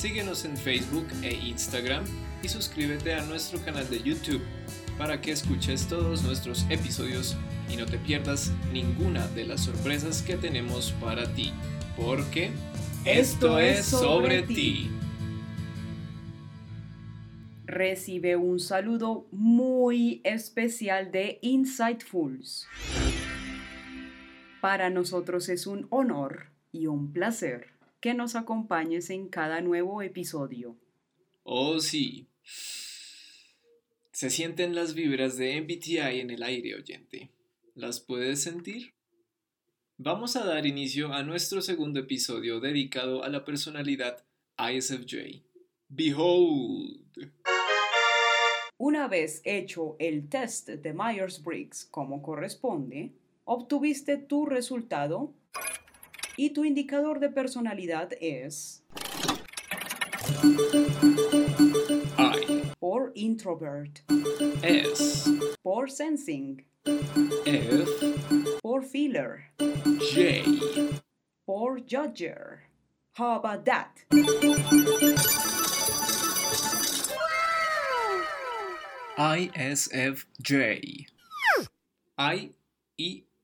Síguenos en Facebook e Instagram y suscríbete a nuestro canal de YouTube para que escuches todos nuestros episodios y no te pierdas ninguna de las sorpresas que tenemos para ti, porque esto es sobre ti. Recibe un saludo muy especial de Insightfuls. Para nosotros es un honor y un placer que nos acompañes en cada nuevo episodio. Oh, sí. Se sienten las vibras de MBTI en el aire, oyente. ¿Las puedes sentir? Vamos a dar inicio a nuestro segundo episodio dedicado a la personalidad ISFJ. Behold. Una vez hecho el test de Myers-Briggs como corresponde, obtuviste tu resultado y tu indicador de personalidad es I. por introvert, S. por sensing, F. por feeler, J. por judger. How about that? ISFJ. I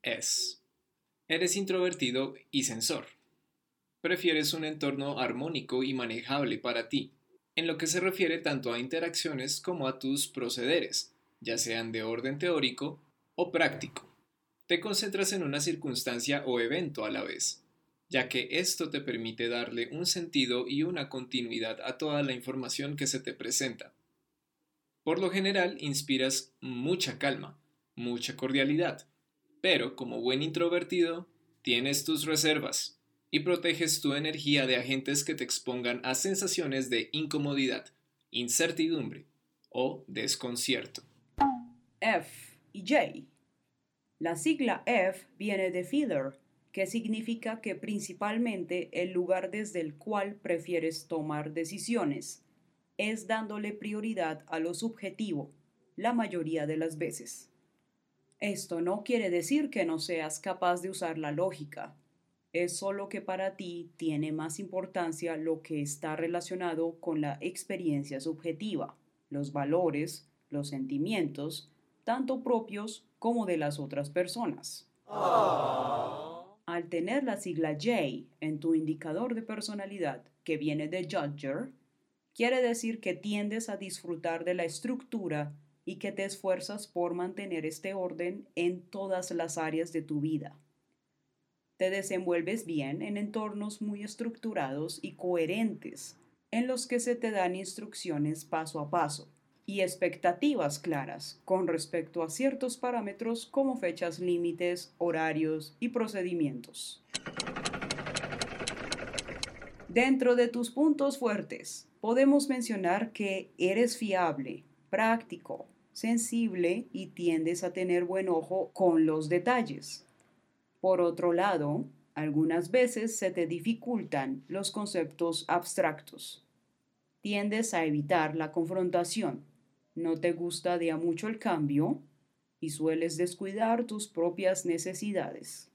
S. Eres introvertido y sensor. Prefieres un entorno armónico y manejable para ti, en lo que se refiere tanto a interacciones como a tus procederes, ya sean de orden teórico o práctico. Te concentras en una circunstancia o evento a la vez, ya que esto te permite darle un sentido y una continuidad a toda la información que se te presenta. Por lo general, inspiras mucha calma, mucha cordialidad, pero como buen introvertido, tienes tus reservas y proteges tu energía de agentes que te expongan a sensaciones de incomodidad, incertidumbre o desconcierto. F y J. La sigla F viene de feeler, que significa que principalmente el lugar desde el cual prefieres tomar decisiones es dándole prioridad a lo subjetivo, la mayoría de las veces. Esto no quiere decir que no seas capaz de usar la lógica, es solo que para ti tiene más importancia lo que está relacionado con la experiencia subjetiva, los valores, los sentimientos, tanto propios como de las otras personas. Al tener la sigla J en tu indicador de personalidad, que viene de Judger, quiere decir que tiendes a disfrutar de la estructura y que te esfuerzas por mantener este orden en todas las áreas de tu vida. Te desenvuelves bien en entornos muy estructurados y coherentes, en los que se te dan instrucciones paso a paso y expectativas claras con respecto a ciertos parámetros como fechas límites, horarios y procedimientos. Dentro de tus puntos fuertes, podemos mencionar que eres fiable, práctico, sensible y tiendes a tener buen ojo con los detalles. Por otro lado, algunas veces se te dificultan los conceptos abstractos. Tiendes a evitar la confrontación, no te gusta de a mucho el cambio y sueles descuidar tus propias necesidades.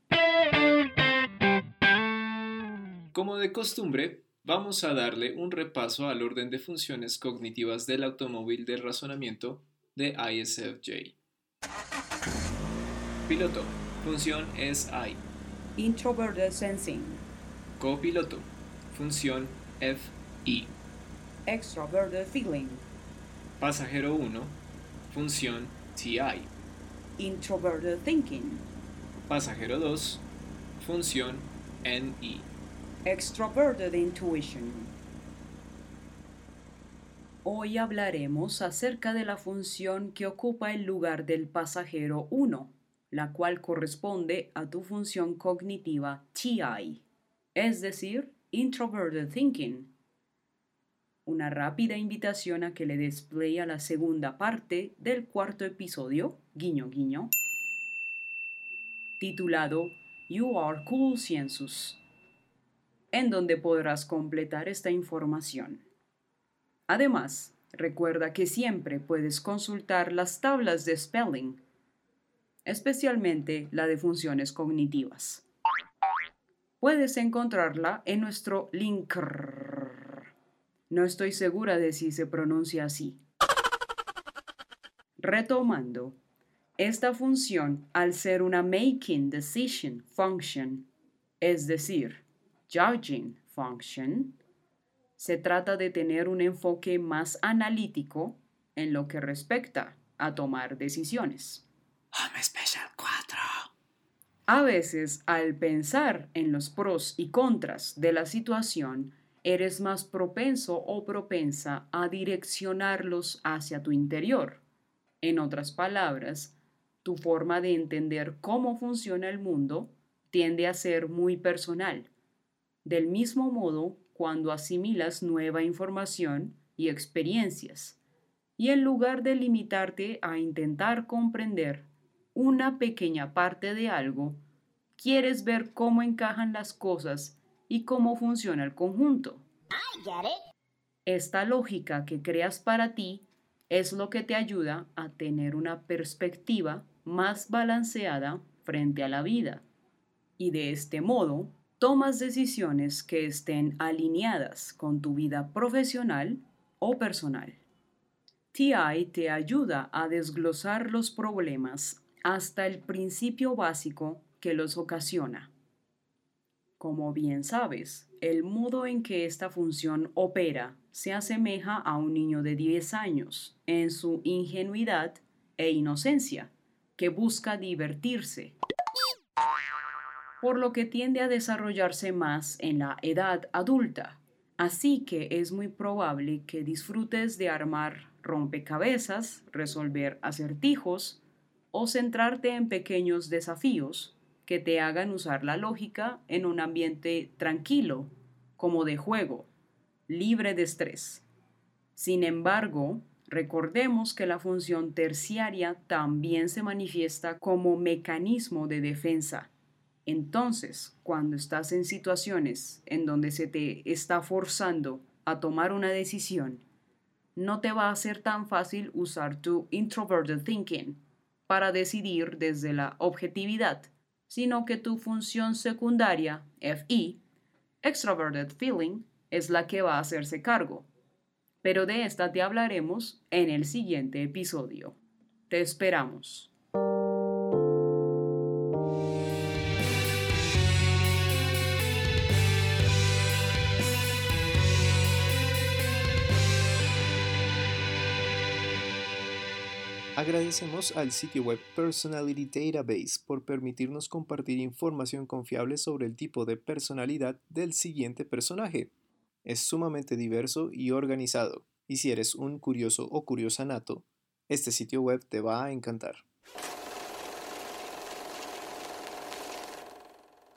Como de costumbre, vamos a darle un repaso al orden de funciones cognitivas del automóvil de razonamiento de ISFJ. Piloto. Función es I. Introverted Sensing, Copiloto. Función FI. Extroverted Feeling, Pasajero 1. Función TI. Introverted Thinking, Pasajero 2. Función NI. Extroverted Intuition. Hoy hablaremos acerca de la función que ocupa el lugar del pasajero 1, la cual corresponde a tu función cognitiva TI, es decir, Introverted Thinking. una rápida invitación a que le des a la segunda parte del cuarto episodio, guiño guiño, titulado You Are Cool Ciensus, en donde podrás completar esta información. Además, recuerda que siempre puedes consultar las tablas de spelling, especialmente la de funciones cognitivas. Puedes encontrarla en nuestro link. No estoy segura de si se pronuncia así. Retomando, esta función, al ser una making decision function, es decir, judging function, se trata de tener un enfoque más analítico en lo que respecta a tomar decisiones. Home Special 4. A veces, al pensar en los pros y contras de la situación, eres más propenso o propensa a direccionarlos hacia tu interior. En otras palabras, tu forma de entender cómo funciona el mundo tiende a ser muy personal. Del mismo modo, cuando asimilas nueva información y experiencias, y en lugar de limitarte a intentar comprender una pequeña parte de algo, quieres ver cómo encajan las cosas y cómo funciona el conjunto. Esta lógica que creas para ti es lo que te ayuda a tener una perspectiva más balanceada frente a la vida. Y de este modo, tomas decisiones que estén alineadas con tu vida profesional o personal. TI te ayuda a desglosar los problemas hasta el principio básico que los ocasiona. Como bien sabes, el modo en que esta función opera se asemeja a un niño de 10 años en su ingenuidad e inocencia, que busca divertirse, por lo que tiende a desarrollarse más en la edad adulta. Así que es muy probable que disfrutes de armar rompecabezas, resolver acertijos o centrarte en pequeños desafíos que te hagan usar la lógica en un ambiente tranquilo, como de juego, libre de estrés. Sin embargo, recordemos que la función terciaria también se manifiesta como mecanismo de defensa. Entonces, cuando estás en situaciones en donde se te está forzando a tomar una decisión, no te va a ser tan fácil usar tu introverted thinking para decidir desde la objetividad, sino que tu función secundaria, FI, extroverted feeling, es la que va a hacerse cargo. Pero de esta te hablaremos en el siguiente episodio. Te esperamos. Agradecemos al sitio web Personality Database por permitirnos compartir información confiable sobre el tipo de personalidad del siguiente personaje. Es sumamente diverso y organizado, y si eres un curioso o curiosa nato, este sitio web te va a encantar.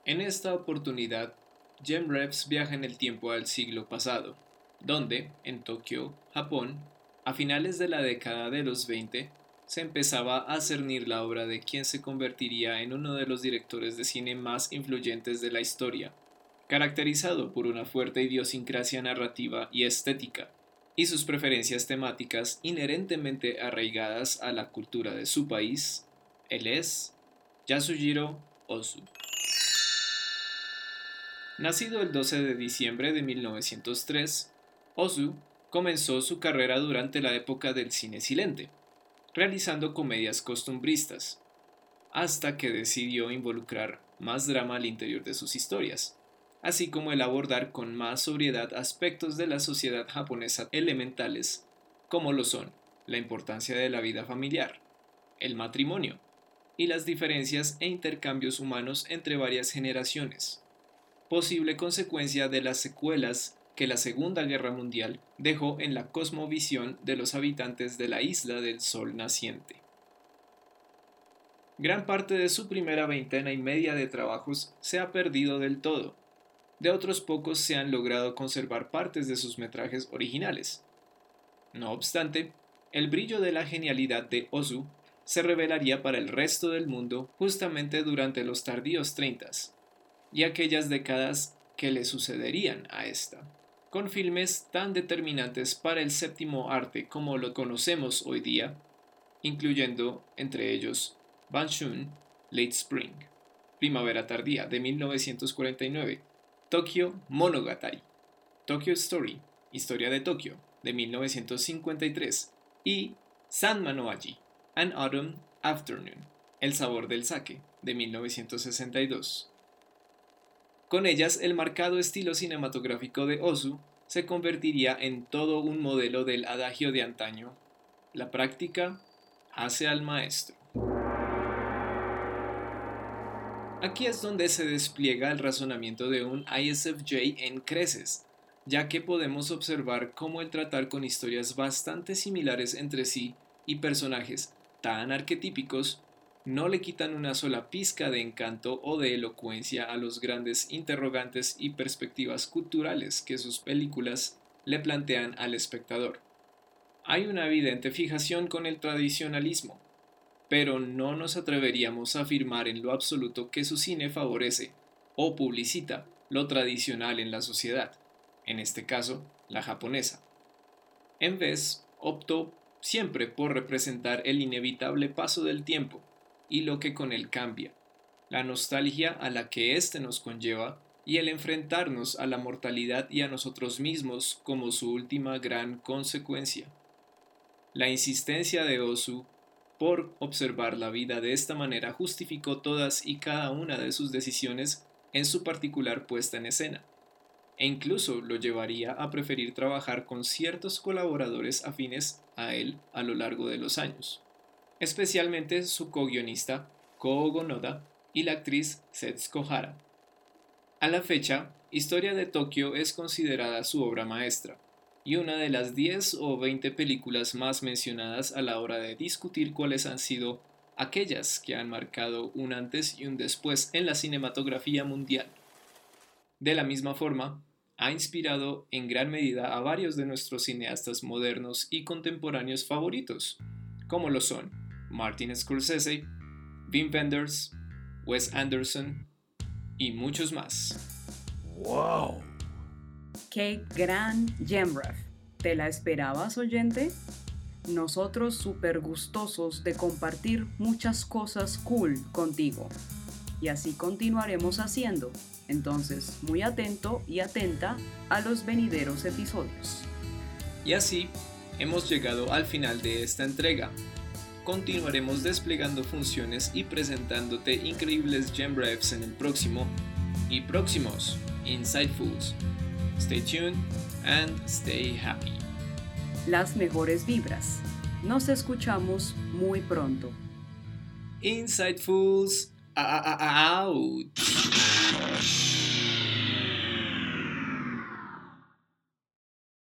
En esta oportunidad, GemReps viaja en el tiempo al siglo pasado, donde, en Tokio, Japón, a finales de la década de los 20, se empezaba a cernir la obra de quien se convertiría en uno de los directores de cine más influyentes de la historia, caracterizado por una fuerte idiosincrasia narrativa y estética, y sus preferencias temáticas inherentemente arraigadas a la cultura de su país, él es Yasujiro Ozu. Nacido el 12 de diciembre de 1903, Ozu comenzó su carrera durante la época del cine silente, realizando comedias costumbristas, hasta que decidió involucrar más drama al interior de sus historias, así como el abordar con más sobriedad aspectos de la sociedad japonesa elementales, como lo son la importancia de la vida familiar, el matrimonio y las diferencias e intercambios humanos entre varias generaciones, posible consecuencia de las secuelas que la Segunda Guerra Mundial dejó en la cosmovisión de los habitantes de la isla del Sol naciente. Gran parte de su primera veintena y media de trabajos se ha perdido del todo, de otros pocos se han logrado conservar partes de sus metrajes originales. No obstante, el brillo de la genialidad de Ozu se revelaría para el resto del mundo justamente durante los tardíos 30 y aquellas décadas que le sucederían a esta, con filmes tan determinantes para el séptimo arte como lo conocemos hoy día, incluyendo entre ellos Banshun, Late Spring, Primavera Tardía de 1949, Tokyo Monogatari, Tokyo Story, Historia de Tokio de 1953 y San Manoaji, An Autumn Afternoon, El sabor del sake de 1962. Con ellas, el marcado estilo cinematográfico de Ozu se convertiría en todo un modelo del adagio de antaño. La práctica hace al maestro. Aquí es donde se despliega el razonamiento de un ISFJ en creces, ya que podemos observar cómo el tratar con historias bastante similares entre sí y personajes tan arquetípicos no le quitan una sola pizca de encanto o de elocuencia a los grandes interrogantes y perspectivas culturales que sus películas le plantean al espectador. Hay una evidente fijación con el tradicionalismo, pero no nos atreveríamos a afirmar en lo absoluto que su cine favorece o publicita lo tradicional en la sociedad, en este caso, la japonesa. En vez, optó siempre por representar el inevitable paso del tiempo y lo que con él cambia, la nostalgia a la que éste nos conlleva y el enfrentarnos a la mortalidad y a nosotros mismos como su última gran consecuencia. La insistencia de Osu por observar la vida de esta manera justificó todas y cada una de sus decisiones en su particular puesta en escena, e incluso lo llevaría a preferir trabajar con ciertos colaboradores afines a él a lo largo de los años, especialmente su co-guionista Koo Gonoda y la actriz Setsuko Hara. A la fecha, Historia de Tokio es considerada su obra maestra, y una de las 10 o 20 películas más mencionadas a la hora de discutir cuáles han sido aquellas que han marcado un antes y un después en la cinematografía mundial. De la misma forma, ha inspirado en gran medida a varios de nuestros cineastas modernos y contemporáneos favoritos, como lo son Martin Scorsese, Wim Wenders, Wes Anderson y muchos más. ¡Wow! ¡Qué gran Gemref! ¿Te la esperabas, oyente? Nosotros súper gustosos de compartir muchas cosas cool contigo. Y así continuaremos haciendo. Entonces, muy atento y atenta a los venideros episodios. Y así, hemos llegado al final de esta entrega. Continuaremos desplegando funciones y presentándote increíbles GemRefs en el próximo y próximos Insightfuls. Stay tuned and stay happy. Las mejores vibras. Nos escuchamos muy pronto. Insightfuls out.